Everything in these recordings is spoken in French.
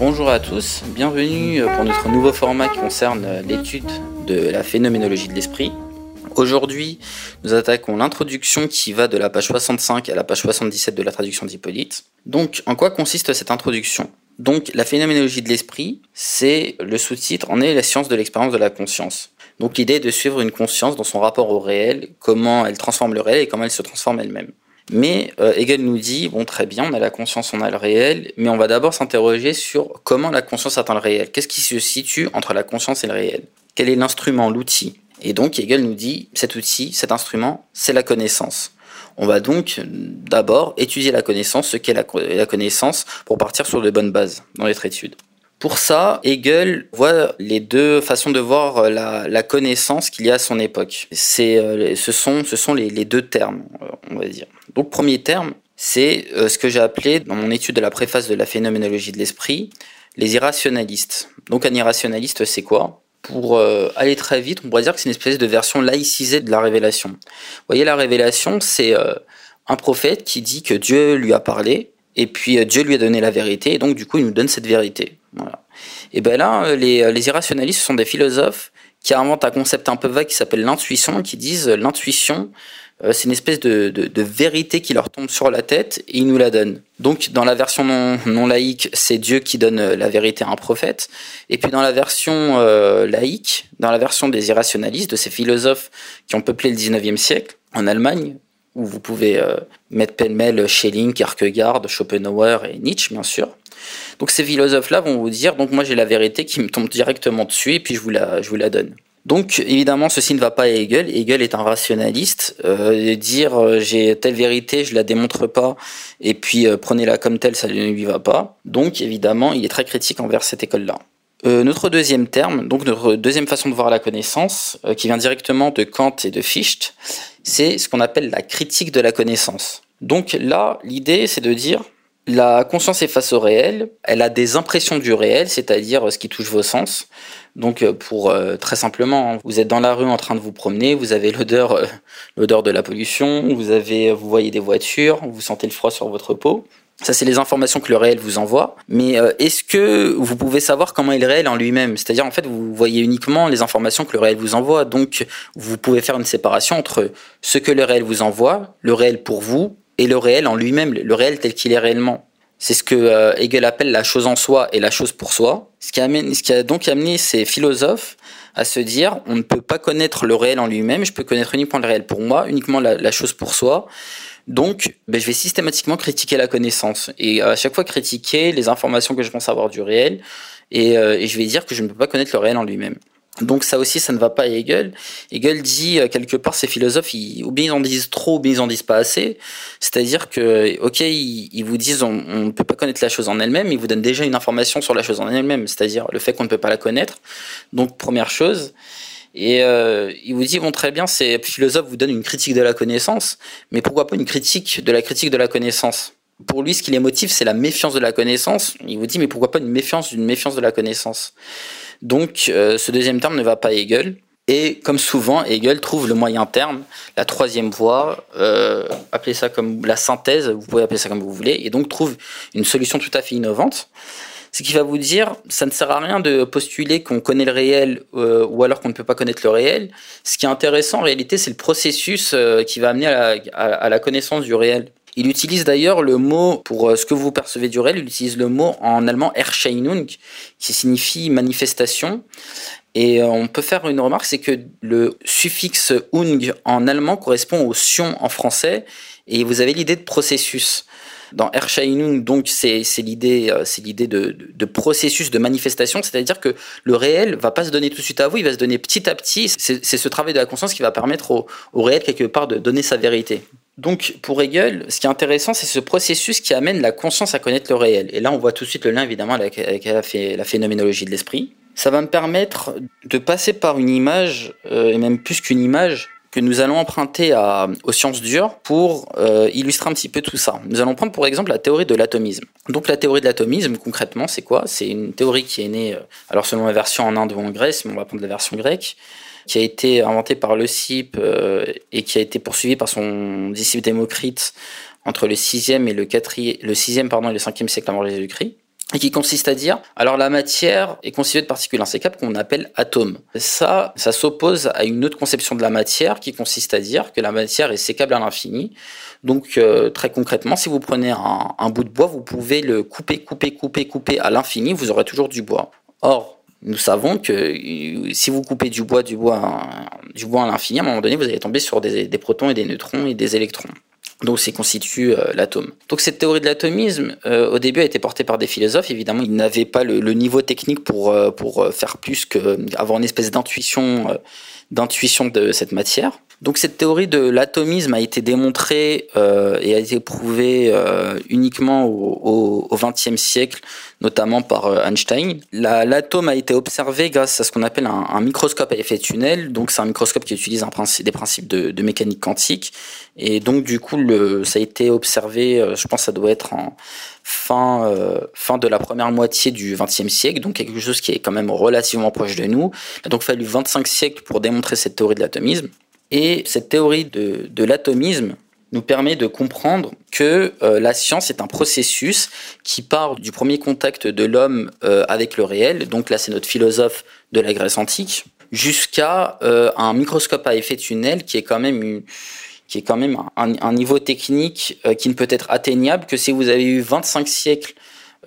Bonjour à tous, bienvenue pour notre nouveau format qui concerne l'étude de la phénoménologie de l'esprit. Aujourd'hui, nous attaquons l'introduction qui va de la page 65 à la page 77 de la traduction d'Hippolyte. Donc, en quoi consiste cette introduction? Donc, la phénoménologie de l'esprit, c'est le sous-titre en est la science de l'expérience de la conscience. Donc, l'idée est de suivre une conscience dans son rapport au réel, comment elle transforme le réel et comment elle se transforme elle-même. Mais euh, Hegel nous dit, bon très bien, on a la conscience, on a le réel, mais on va d'abord s'interroger sur comment la conscience atteint le réel. Qu'est-ce qui se situe entre la conscience et le réel? Quel est l'instrument, l'outil? Et donc Hegel nous dit, cet outil, cet instrument, c'est la connaissance. On va donc d'abord étudier la connaissance, ce qu'est la, connaissance, pour partir sur de bonnes bases dans notre étude. Pour ça, Hegel voit les deux façons de voir la, la connaissance qu'il y a à son époque. C'est, euh, ce sont, ce sont les, deux termes, euh, on va dire. Donc, premier terme, c'est euh, ce que j'ai appelé dans mon étude de la préface de la phénoménologie de l'esprit, les irrationalistes. Donc, un irrationaliste, c'est quoi? Pour euh, aller très vite, on pourrait dire que c'est une espèce de version laïcisée de la révélation. Vous voyez, la révélation, c'est euh, un prophète qui dit que Dieu lui a parlé, et puis Dieu lui a donné la vérité, et donc du coup il nous donne cette vérité. Et ben là, les, les irrationalistes sont des philosophes qui inventent un concept un peu vague qui s'appelle l'intuition, qui disent l'intuition, euh, c'est une espèce de, vérité qui leur tombe sur la tête et ils nous la donnent. Donc dans la version non, laïque, c'est Dieu qui donne la vérité à un prophète. Et puis dans la version euh, laïque, dans la version des irrationalistes, de ces philosophes qui ont peuplé le 19e siècle, en Allemagne, où vous pouvez euh, mettre pêle-mêle Schelling, Kierkegaard, Schopenhauer et Nietzsche, bien sûr. Donc ces philosophes-là vont vous dire, donc moi j'ai la vérité qui me tombe directement dessus et puis je vous la, je vous la donne. Donc évidemment ceci ne va pas à Hegel. Hegel est un rationaliste. Euh, dire euh, j'ai telle vérité, je la démontre pas et puis euh, prenez-la comme telle, ça ne lui va pas. Donc évidemment il est très critique envers cette école-là. Euh, notre deuxième terme, donc notre deuxième façon de voir la connaissance, euh, qui vient directement de Kant et de Fichte, c'est ce qu'on appelle la critique de la connaissance. Donc là, l'idée, c'est de dire, la conscience est face au réel, elle a des impressions du réel, c'est-à-dire ce qui touche vos sens. Donc pour euh, très simplement, vous êtes dans la rue en train de vous promener, vous avez l'odeur euh, l'odeur de la pollution, vous avez vous voyez des voitures, vous sentez le froid sur votre peau. Ça, c'est les informations que le réel vous envoie. Mais euh, est-ce que vous pouvez savoir comment est le réel en lui-même? C'est-à-dire, en fait, vous voyez uniquement les informations que le réel vous envoie. Donc, vous pouvez faire une séparation entre ce que le réel vous envoie, le réel pour vous, et le réel en lui-même, le réel tel qu'il est réellement. C'est ce que euh, Hegel appelle la chose en soi et la chose pour soi. Ce qui, amène, ce qui a donc amené ces philosophes à se dire on ne peut pas connaître le réel en lui-même, je peux connaître uniquement le réel pour moi, uniquement la, la chose pour soi. Donc, ben, je vais systématiquement critiquer la connaissance et à chaque fois critiquer les informations que je pense avoir du réel et, euh, et je vais dire que je ne peux pas connaître le réel en lui-même. Donc ça aussi, ça ne va pas à Hegel. Hegel dit euh, quelque part, ces philosophes, ou bien ils en disent trop, ou bien ils en disent pas assez. C'est-à-dire que, ok, ils, ils vous disent on ne peut pas connaître la chose en elle-même, ils vous donnent déjà une information sur la chose en elle-même, c'est-à-dire le fait qu'on ne peut pas la connaître. Donc première chose. Et euh, il vous dit bon très bien, ces philosophes vous donnent une critique de la connaissance, mais pourquoi pas une critique de la critique de la connaissance? Pour lui, ce qui les motive, c'est la méfiance de la connaissance. Il vous dit mais pourquoi pas une méfiance d'une méfiance de la connaissance? Donc euh, ce deuxième terme ne va pas à Hegel. Et comme souvent, Hegel trouve le moyen terme, la troisième voie, euh, appelez ça comme la synthèse, vous pouvez appeler ça comme vous voulez, et donc trouve une solution tout à fait innovante c'est qu'il va vous dire ça ne sert à rien de postuler qu'on connaît le réel euh, ou alors qu'on ne peut pas connaître le réel. Ce qui est intéressant en réalité, c'est le processus euh, qui va amener à la, à, la, connaissance du réel. Il utilise d'ailleurs le mot pour euh, ce que vous percevez du réel, il utilise le mot en allemand Erscheinung qui signifie manifestation. Et on peut faire une remarque, c'est que le suffixe ung en allemand correspond au sion en français, et vous avez l'idée de processus. Dans Erscheinung, donc, c'est l'idée, c'est l'idée de, de, processus de manifestation, c'est-à-dire que le réel va pas se donner tout de suite à vous, il va se donner petit à petit. C'est ce travail de la conscience qui va permettre au, réel quelque part de donner sa vérité. Donc, pour Hegel, ce qui est intéressant, c'est ce processus qui amène la conscience à connaître le réel. Et là, on voit tout de suite le lien, évidemment, avec, la phénoménologie de l'esprit. Ça va me permettre de passer par une image, euh, et même plus qu'une image, que nous allons emprunter aux sciences dures pour euh, illustrer un petit peu tout ça. Nous allons prendre pour exemple la théorie de l'atomisme. Donc la théorie de l'atomisme, concrètement, c'est quoi? C'est une théorie qui est née, euh, alors selon la version en Inde ou en Grèce, mais on va prendre la version grecque, qui a été inventée par Leucippe euh, et qui a été poursuivie par son disciple Démocrite entre le 6e et le 4 le 6e pardon et le 5e siècle avant Jésus-Christ. Et qui consiste à dire, alors la matière est constituée de particules insécables qu'on appelle atomes. Ça, ça s'oppose à une autre conception de la matière qui consiste à dire que la matière est sécable à l'infini. Donc euh, très concrètement, si vous prenez un, bout de bois, vous pouvez le couper, couper, couper, couper à l'infini, vous aurez toujours du bois. Or, nous savons que euh, si vous coupez du bois, du bois, du bois à l'infini, à un moment donné, vous allez tomber sur des protons et des neutrons et des électrons. Donc c'est constitue euh, l'atome. Donc cette théorie de l'atomisme, euh, au début, a été portée par des philosophes. Évidemment, ils n'avaient pas le, le, niveau technique pour euh, pour faire plus que avoir une espèce d'intuition d'intuition de cette matière. Donc cette théorie de l'atomisme a été démontrée euh, et a été prouvée euh, uniquement au XXe siècle, notamment par euh, Einstein. L'atome a été observé grâce à ce qu'on appelle un, un, microscope à effet tunnel. Donc c'est un microscope qui utilise un principe, des principes de, de, mécanique quantique. Et donc du coup, le, ça a été observé, euh, je pense que ça doit être en fin, euh, fin de la première moitié du XXe siècle, donc quelque chose qui est quand même relativement proche de nous. Il a donc fallu 25 siècles pour démontrer cette théorie de l'atomisme. Et cette théorie de, l'atomisme nous permet de comprendre que euh, la science est un processus qui part du premier contact de l'homme euh, avec le réel, donc là c'est notre philosophe de la Grèce antique, jusqu'à euh, un microscope à effet tunnel qui est quand même un, un niveau technique qui ne peut être atteignable que si vous avez eu 25 siècles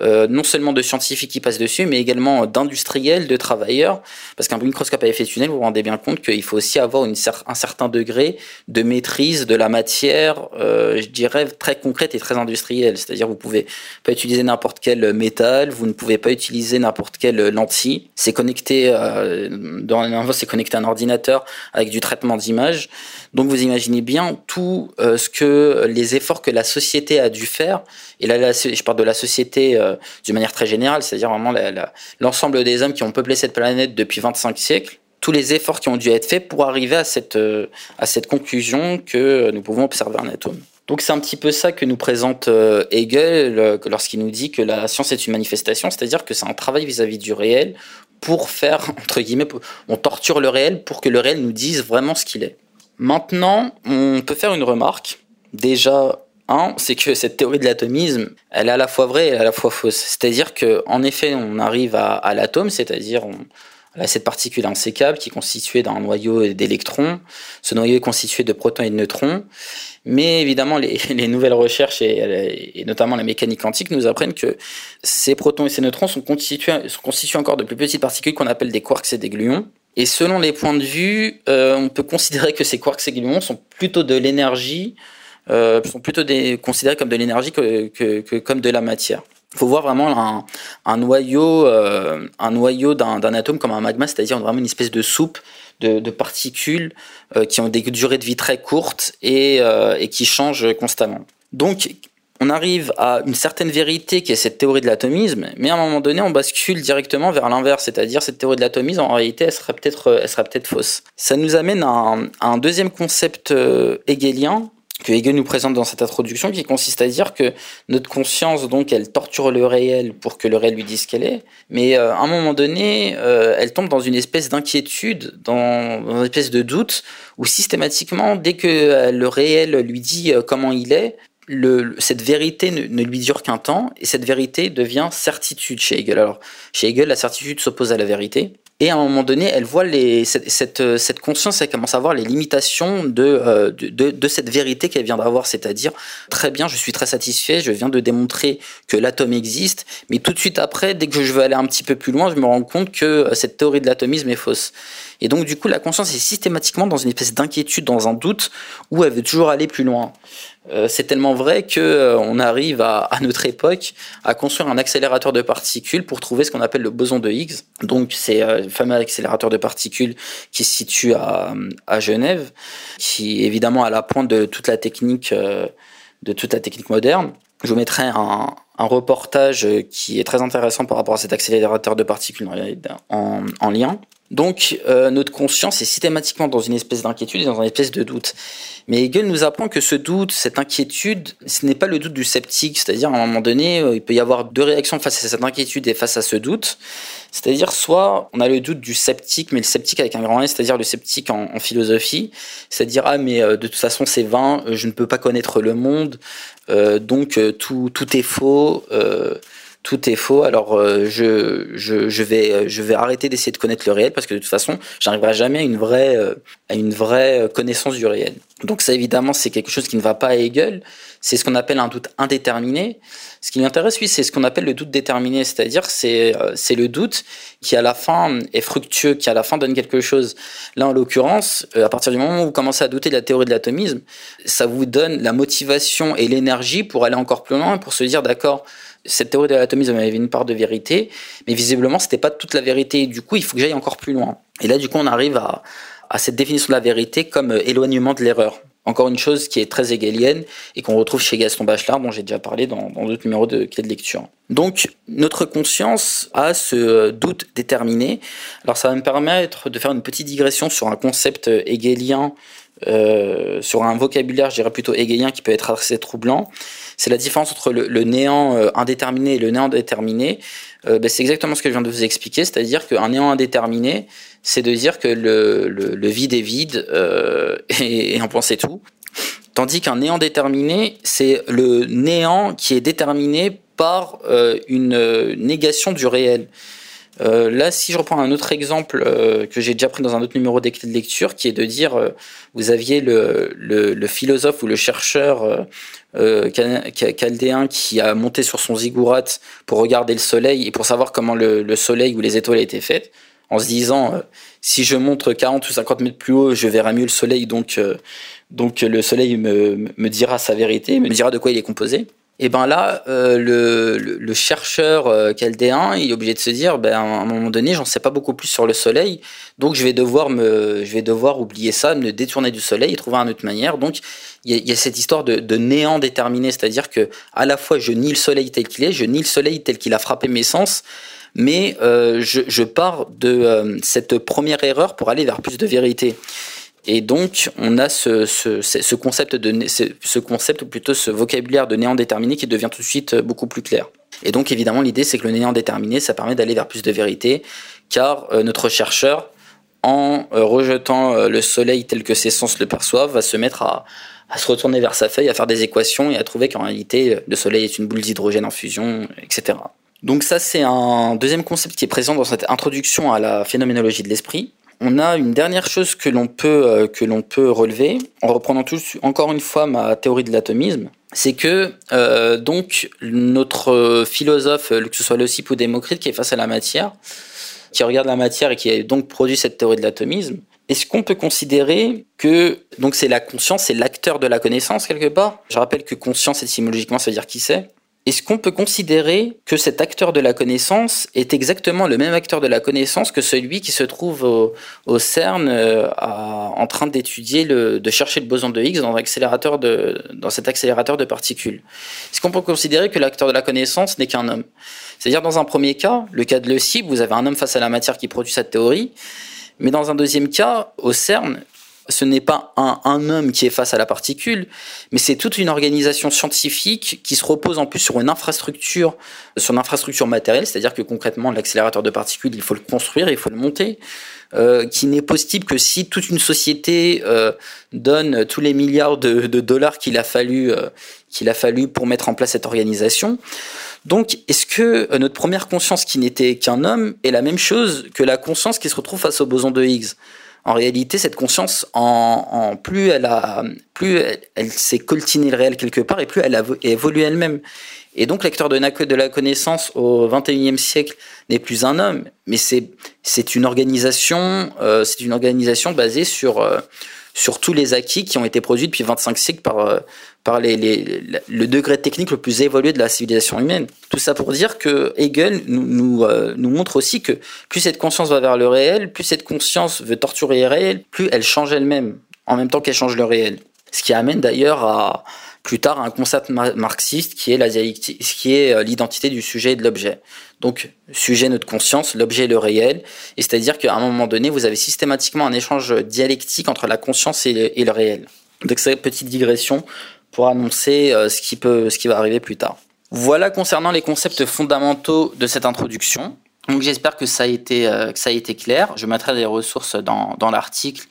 euh, non seulement de scientifiques qui passent dessus, mais également d'industriels, de travailleurs, parce qu'un microscope à effet tunnel, vous vous rendez bien compte qu'il faut aussi avoir un certain degré de maîtrise de la matière, euh, je dirais très concrète et très industrielle. C'est-à-dire, vous pouvez pas utiliser n'importe quel métal, vous ne pouvez pas utiliser n'importe quelle lentille. C'est connecté, euh, dans c'est connecté à un ordinateur avec du traitement d'image. Donc, vous imaginez bien tout euh, ce que les efforts que la société a dû faire. Et là je parle de la société euh, d'une manière très générale, c'est-à-dire vraiment l'ensemble des hommes qui ont peuplé cette planète depuis 25 siècles, tous les efforts qui ont dû être faits pour arriver à cette, euh, à cette conclusion que nous pouvons observer un atome. Donc c'est un petit peu ça que nous présente euh, Hegel lorsqu'il nous dit que la science est une manifestation, c'est-à-dire que c'est un travail vis-à-vis du réel pour faire, entre guillemets, on torture le réel pour que le réel nous dise vraiment ce qu'il est. Maintenant, on peut faire une remarque. Déjà, un, c'est que cette théorie de l'atomisme, elle est à la fois vraie et à la fois fausse. C'est-à-dire que, en effet, on arrive à, l'atome, c'est-à-dire à cette particule insécable qui est constituée d'un noyau d'électrons. Ce noyau est constitué de protons et de neutrons. Mais évidemment, les, les nouvelles recherches et, et, notamment la mécanique quantique nous apprennent que ces protons et ces neutrons sont constitués, sont constitués encore de plus petites particules qu'on appelle des quarks et des gluons. Et selon les points de vue, euh, on peut considérer que ces quarks et gluons sont plutôt de l'énergie euh, sont plutôt considérés comme de l'énergie que, que, que, comme de la matière. Il faut voir vraiment un, un noyau, euh, un noyau d'un atome comme un magma, c'est-à-dire vraiment une espèce de soupe de, de particules euh, qui ont des durées de vie très courtes et, euh, et qui changent constamment. Donc, on arrive à une certaine vérité qui est cette théorie de l'atomisme, mais à un moment donné, on bascule directement vers l'inverse, c'est-à-dire cette théorie de l'atomisme, en réalité, elle serait peut-être, peut-être fausse. Ça nous amène à un, à un deuxième concept euh, hegelien que Hegel nous présente dans cette introduction, qui consiste à dire que notre conscience, donc, elle torture le réel pour que le réel lui dise qu'elle est, mais euh, à un moment donné, euh, elle tombe dans une espèce d'inquiétude, dans, une espèce de doute, où systématiquement, dès que euh, le réel lui dit comment il est, cette vérité ne, ne lui dure qu'un temps, et cette vérité devient certitude chez Hegel. Alors, chez Hegel, la certitude s'oppose à la vérité, et à un moment donné, elle voit les, cette, conscience, elle commence à voir les limitations de, euh, de, cette vérité qu'elle vient d'avoir, c'est-à-dire, très bien, je suis très satisfait, je viens de démontrer que l'atome existe, mais tout de suite après, dès que je veux aller un petit peu plus loin, je me rends compte que euh, cette théorie de l'atomisme est fausse. Et donc, du coup, la conscience est systématiquement dans une espèce d'inquiétude, dans un doute, où elle veut toujours aller plus loin. Euh, c'est tellement vrai que euh, on arrive à, notre époque à construire un accélérateur de particules pour trouver ce qu'on appelle le boson de Higgs. Donc c'est euh, le fameux accélérateur de particules qui se situe à, Genève, qui évidemment à la pointe de toute la technique de toute la technique moderne. Je vous mettrai un, reportage qui est très intéressant par rapport à cet accélérateur de particules en lien. Donc euh, notre conscience est systématiquement dans une espèce d'inquiétude et dans une espèce de doute. Mais Hegel nous apprend que ce doute, cette inquiétude, ce n'est pas le doute du sceptique, c'est-à-dire à un moment donné, euh, il peut y avoir deux réactions face à cette inquiétude et face à ce doute. C'est-à-dire soit on a le doute du sceptique, mais le sceptique avec un grand S, c'est-à-dire le sceptique en, philosophie, c'est-à-dire ah mais euh, de toute façon c'est vain, je ne peux pas connaître le monde, donc tout, tout est faux. Tout est faux. Alors je, je, vais, je vais arrêter d'essayer de connaître le réel parce que de toute façon, j'arriverai jamais à une vraie, à une vraie connaissance du réel. Donc ça évidemment c'est quelque chose qui ne va pas à Hegel. C'est ce qu'on appelle un doute indéterminé. Ce qui m'intéresse, oui, c'est ce qu'on appelle le doute déterminé, c'est-à-dire c'est c'est le doute qui à la fin est fructueux, qui à la fin donne quelque chose. Là en l'occurrence, à partir du moment où vous commencez à douter de la théorie de l'atomisme, ça vous donne la motivation et l'énergie pour aller encore plus loin, pour se dire d'accord, cette théorie de l'atomisme avait une part de vérité, mais visiblement c'était pas toute la vérité. Du coup, il faut que j'aille encore plus loin. Et là, du coup, on arrive à, cette définition de la vérité comme euh, éloignement de l'erreur. Encore une chose qui est très hegelienne et qu'on retrouve chez Gaston Bachelard, dont j'ai déjà parlé dans d'autres numéros de clés de lecture. Donc, notre conscience a ce euh, doute déterminé. Alors, ça va me permettre de faire une petite digression sur un concept hegelien euh, sur un vocabulaire, je dirais plutôt hegelien, qui peut être assez troublant. C'est la différence entre le, néant euh, indéterminé et le néant déterminé. Euh, ben, c'est exactement ce que je viens de vous expliquer, c'est-à-dire qu'un néant indéterminé, c'est de dire que le, vide est vide et, et on pensait tout. Tandis qu'un néant déterminé, c'est le néant qui est déterminé par une négation du réel. Euh, là, si je reprends un autre exemple euh, que j'ai déjà pris dans un autre numéro de lecture, qui est de dire, euh, vous aviez le, philosophe ou le chercheur chaldéen qui a monté sur son ziggurat pour regarder le soleil et pour savoir comment le, le soleil ou les étoiles étaient faites, en se disant, si je montre 40 ou 50 mètres plus haut, je verrai mieux le soleil, donc, donc le soleil me, me dira sa vérité, me dira de quoi il est composé. Et ben là, euh, le, chercheur euh, chaldéen, il est obligé de se dire, ben à un moment donné, j'en sais pas beaucoup plus sur le Soleil, donc je vais devoir me, je vais devoir oublier ça, me détourner du Soleil et trouver une autre manière. Donc il y, a cette histoire de, néant déterminé, c'est-à-dire que à la fois je nie le Soleil tel qu'il est, je nie le Soleil tel qu'il a frappé mes sens, mais euh, je, je, pars de euh, cette première erreur pour aller vers plus de vérité. Et donc, on a ce, ce, ce concept de ce concept ou plutôt ce vocabulaire de néant déterminé qui devient tout de suite beaucoup plus clair. Et donc, évidemment, l'idée c'est que le néant déterminé, ça permet d'aller vers plus de vérité, car euh, notre chercheur, en euh, rejetant euh, le soleil tel que ses sens le perçoivent, va se mettre à, à se retourner vers sa feuille, à faire des équations et à trouver qu'en réalité, le soleil est une boule d'hydrogène en fusion, etc. Donc ça, c'est un deuxième concept qui est présent dans cette introduction à la phénoménologie de l'esprit. On a une dernière chose que l'on peut, euh, relever, en reprenant encore une fois ma théorie de l'atomisme, c'est que euh, donc notre philosophe, que ce soit Leucippe ou Démocrite, qui est face à la matière, qui regarde la matière et qui a donc produit cette théorie de l'atomisme, est-ce qu'on peut considérer que c'est la conscience, c'est l'acteur de la connaissance quelque part? Je rappelle que conscience étymologiquement ça veut dire qui c'est. Est-ce qu'on peut considérer que cet acteur de la connaissance est exactement le même acteur de la connaissance que celui qui se trouve au, CERN euh, en train d'étudier, de chercher le boson de Higgs dans, de, dans cet accélérateur de particules? Est-ce qu'on peut considérer que l'acteur de la connaissance n'est qu'un homme? C'est-à-dire dans un premier cas, le cas de Leucippe, vous avez un homme face à la matière qui produit cette théorie, mais dans un deuxième cas, au CERN, ce n'est pas un, homme qui est face à la particule, mais c'est toute une organisation scientifique qui se repose en plus sur une infrastructure, sur une infrastructure matérielle, c'est-à-dire que concrètement l'accélérateur de particules, il faut le construire, il faut le monter, euh, qui n'est possible que si toute une société euh, donne tous les milliards de, dollars qu'il a fallu euh, qu'il a fallu pour mettre en place cette organisation. Donc, est-ce que notre première conscience qui n'était qu'un homme est la même chose que la conscience qui se retrouve face au boson de Higgs? En réalité, cette conscience, en, plus elle a, plus elle, s'est coltinée le réel quelque part, et plus elle a évolué elle-même. Et donc, l'acteur de, la connaissance au 21e siècle n'est plus un homme, mais c'est une organisation, euh, c'est une organisation basée sur euh, sur tous les acquis qui ont été produits depuis 25 siècles par, euh, par le degré technique le plus évolué de la civilisation humaine. Tout ça pour dire que Hegel nous, nous, euh, nous montre aussi que plus cette conscience va vers le réel, plus cette conscience veut torturer le réel, plus elle change elle-même, en même temps qu'elle change le réel. Ce qui amène d'ailleurs à, plus tard un concept marxiste qui est la qui est euh, l'identité du sujet et de l'objet. Donc, sujet, notre conscience, l'objet, le réel. Et c'est-à-dire qu'à un moment donné, vous avez systématiquement un échange dialectique entre la conscience et le, réel. Donc, cette petite digression pour annoncer euh, ce qui peut, ce qui va arriver plus tard. Voilà concernant les concepts fondamentaux de cette introduction. Donc, j'espère que ça a été, euh, que ça a été clair. Je mettrai des ressources dans, dans l'article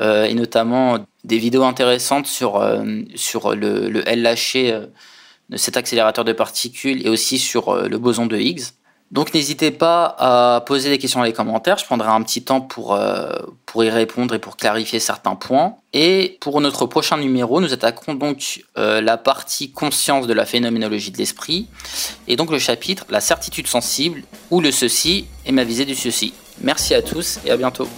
et notamment des vidéos intéressantes sur, sur le, le LHC de cet accélérateur de particules et aussi sur le boson de Higgs. Donc n'hésitez pas à poser des questions dans les commentaires, je prendrai un petit temps pour, euh, pour y répondre et pour clarifier certains points. Et pour notre prochain numéro, nous attaquerons donc euh, la partie conscience de la phénoménologie de l'esprit, et donc le chapitre La certitude sensible, ou le ceci et ma visée du ceci. Merci à tous et à bientôt.